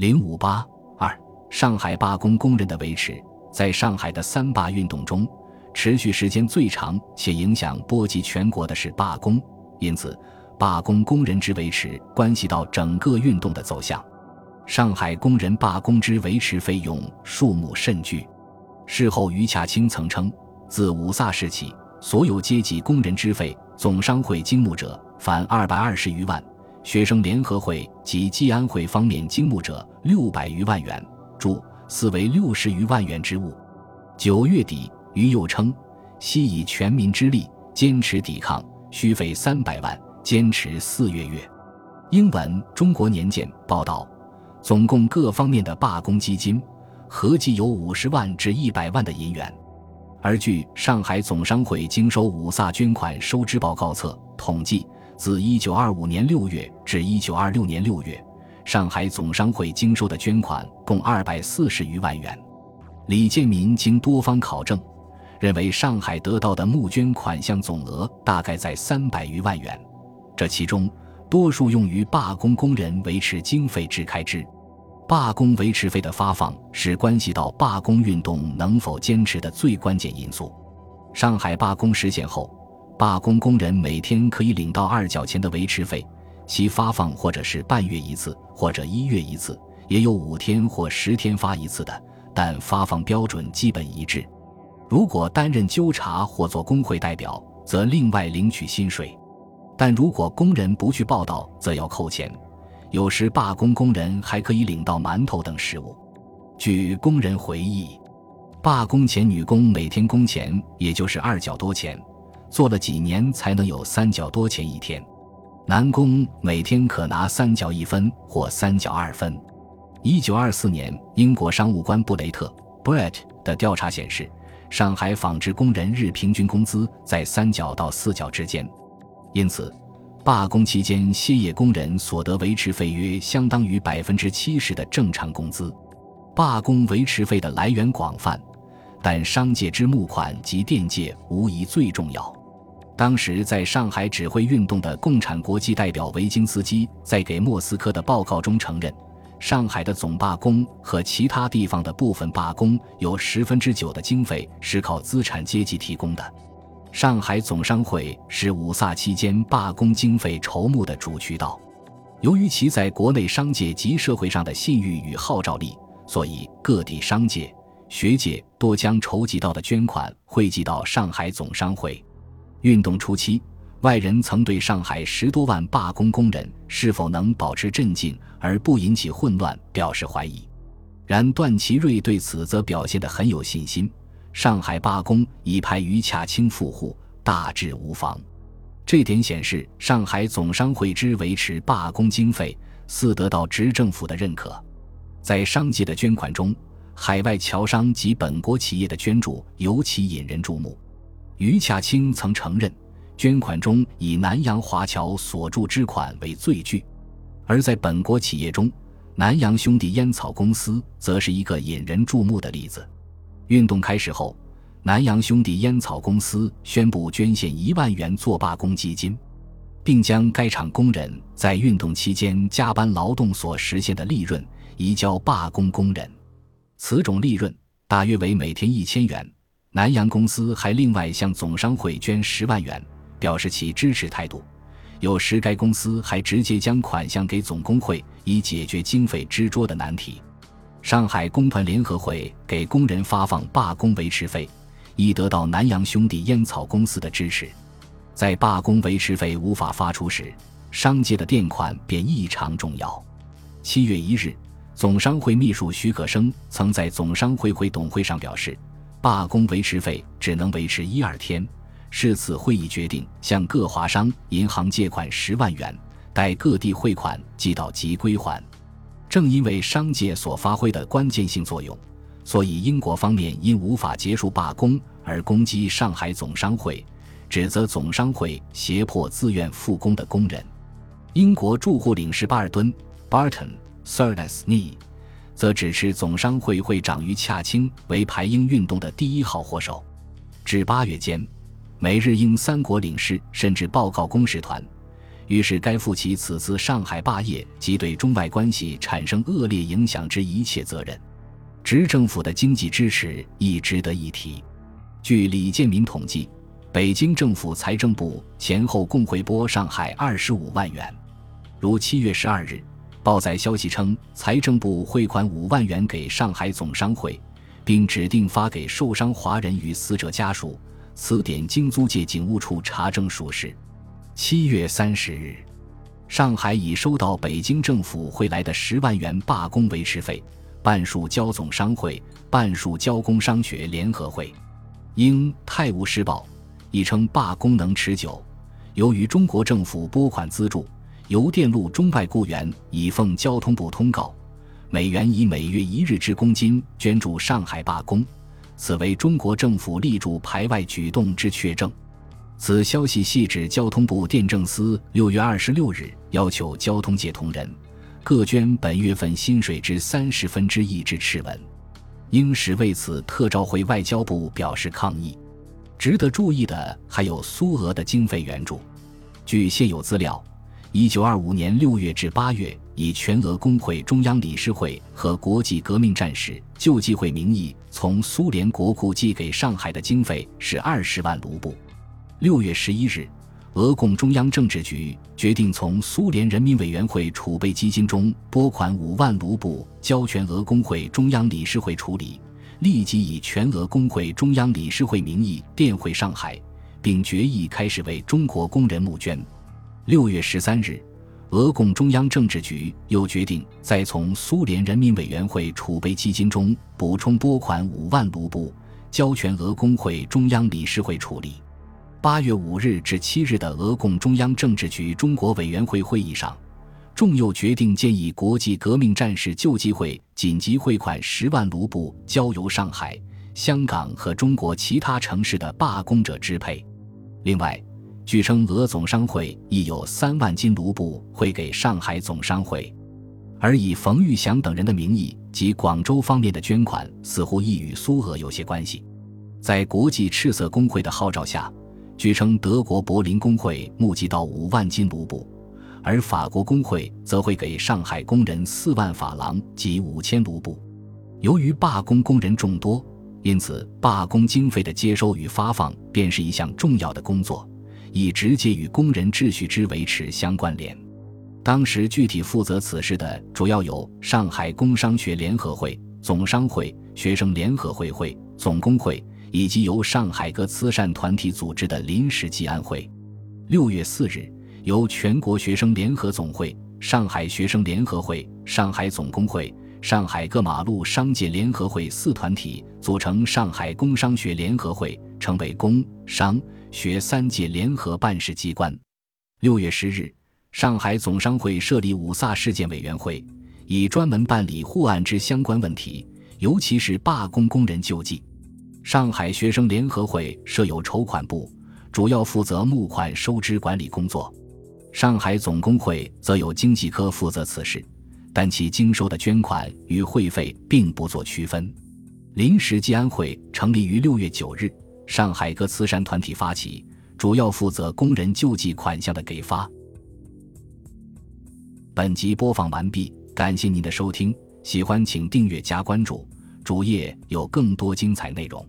零五八二，上海罢工工人的维持，在上海的三罢运动中，持续时间最长且影响波及全国的是罢工，因此，罢工工人之维持关系到整个运动的走向。上海工人罢工之维持费用数目甚巨。事后，余洽清曾称，自五卅时起，所有阶级工人之费，总商会经募者，凡二百二十余万；学生联合会及济安会方面经募者，六百余万元，注四为六十余万元之物。九月底，余又称，悉以全民之力坚持抵抗，需费三百万，坚持四月月。英文《中国年鉴》报道，总共各方面的罢工基金。合计有五十万至一百万的银元，而据上海总商会经收五卅捐款收支报告册统计，自一九二五年六月至一九二六年六月，上海总商会经收的捐款共二百四十余万元。李建民经多方考证，认为上海得到的募捐款项总额大概在三百余万元，这其中多数用于罢工工人维持经费之开支。罢工维持费的发放是关系到罢工运动能否坚持的最关键因素。上海罢工实现后，罢工工人每天可以领到二角钱的维持费，其发放或者是半月一次，或者一月一次，也有五天或十天发一次的，但发放标准基本一致。如果担任纠察或做工会代表，则另外领取薪水，但如果工人不去报道，则要扣钱。有时罢工工人还可以领到馒头等食物。据工人回忆，罢工前女工每天工钱也就是二角多钱，做了几年才能有三角多钱一天。男工每天可拿三角一分或三角二分。一九二四年，英国商务官布雷特 （Brett） 的调查显示，上海纺织工人日平均工资在三角到四角之间，因此。罢工期间歇业工人所得维持费约相当于百分之七十的正常工资。罢工维持费的来源广泛，但商界之募款及电界无疑最重要。当时在上海指挥运动的共产国际代表维京斯基在给莫斯科的报告中承认，上海的总罢工和其他地方的部分罢工有十分之九的经费是靠资产阶级提供的。上海总商会是五卅期间罢工经费筹募的主渠道，由于其在国内商界及社会上的信誉与号召力，所以各地商界、学界多将筹集到的捐款汇集到上海总商会。运动初期，外人曾对上海十多万罢工工人是否能保持镇静而不引起混乱表示怀疑，然段祺瑞对此则表现得很有信心。上海罢工已派余洽清赴沪，大致无妨。这点显示上海总商会之维持罢工经费，似得到执政府的认可。在商界的捐款中，海外侨商及本国企业的捐助尤其引人注目。余洽清曾承认，捐款中以南洋华侨所助之款为最巨。而在本国企业中，南洋兄弟烟草公司则是一个引人注目的例子。运动开始后，南洋兄弟烟草公司宣布捐献一万元做罢工基金，并将该厂工人在运动期间加班劳动所实现的利润移交罢工工人。此种利润大约为每天一千元。南洋公司还另外向总商会捐十万元，表示其支持态度。有时该公司还直接将款项给总工会，以解决经费支桌的难题。上海工团联合会给工人发放罢工维持费，以得到南洋兄弟烟草公司的支持。在罢工维持费无法发出时，商界的垫款便异常重要。七月一日，总商会秘书徐可生曾在总商会会董会上表示，罢工维持费只能维持一二天。是此会议决定向各华商银行借款十万元，待各地汇款寄到即归还。正因为商界所发挥的关键性作用，所以英国方面因无法结束罢工而攻击上海总商会，指责总商会胁迫自愿复工的工人。英国驻沪领事巴尔敦 （Barton s i r d e s n e 则指斥总商会会长于洽清为排英运动的第一号祸首。至八月间，每日英三国领事甚至报告公使团。于是该负起此次上海霸业及对中外关系产生恶劣影响之一切责任。执政府的经济支持亦值得一提。据李建民统计，北京政府财政部前后共回拨上海二十五万元。如七月十二日，报载消息称，财政部汇款五万元给上海总商会，并指定发给受伤华人与死者家属。此点经租界警务处查证属实。七月三十日，上海已收到北京政府汇来的十万元罢工维持费，半数交总商会，半数交工商学联合会。英《泰晤士报》亦称罢工能持久，由于中国政府拨款资助，邮电路中外雇员已奉交通部通告，美元以每月一日之公斤捐助上海罢工，此为中国政府力助排外举动之确证。此消息系指交通部电政司六月二十六日要求交通界同仁各捐本月份薪水之三十分之一之赤文，英时为此特召回外交部表示抗议。值得注意的还有苏俄的经费援助。据现有资料，一九二五年六月至八月，以全俄工会中央理事会和国际革命战士救济会名义从苏联国库寄给上海的经费是二十万卢布。六月十一日，俄共中央政治局决定从苏联人民委员会储备基金中拨款五万卢布，交全俄工会中央理事会处理，立即以全俄工会中央理事会名义电回上海，并决议开始为中国工人募捐。六月十三日，俄共中央政治局又决定再从苏联人民委员会储备基金中补充拨款五万卢布，交全俄工会中央理事会处理。八月五日至七日的俄共中央政治局中国委员会会议上，众又决定建议国际革命战士救济会紧急汇款十万卢布，交由上海、香港和中国其他城市的罢工者支配。另外，据称俄总商会亦有三万金卢布汇给上海总商会，而以冯玉祥等人的名义及广州方面的捐款，似乎亦与苏俄有些关系。在国际赤色工会的号召下。据称，德国柏林工会募集到五万金卢布，而法国工会则会给上海工人四万法郎及五千卢布。由于罢工工人众多，因此罢工经费的接收与发放便是一项重要的工作，亦直接与工人秩序之维持相关联。当时具体负责此事的主要有上海工商学联合会、总商会、学生联合会会、总工会。以及由上海各慈善团体组织的临时济安会。六月四日，由全国学生联合总会、上海学生联合会、上海总工会、上海各马路商界联合会四团体组成上海工商学联合会，成为工商学三界联合办事机关。六月十日，上海总商会设立五卅事件委员会，以专门办理沪案之相关问题，尤其是罢工工人救济。上海学生联合会设有筹款部，主要负责募款、收支管理工作；上海总工会则有经济科负责此事，但其经收的捐款与会费并不做区分。临时济安会成立于六月九日，上海各慈善团体发起，主要负责工人救济款项的给发。本集播放完毕，感谢您的收听，喜欢请订阅加关注。主页有更多精彩内容。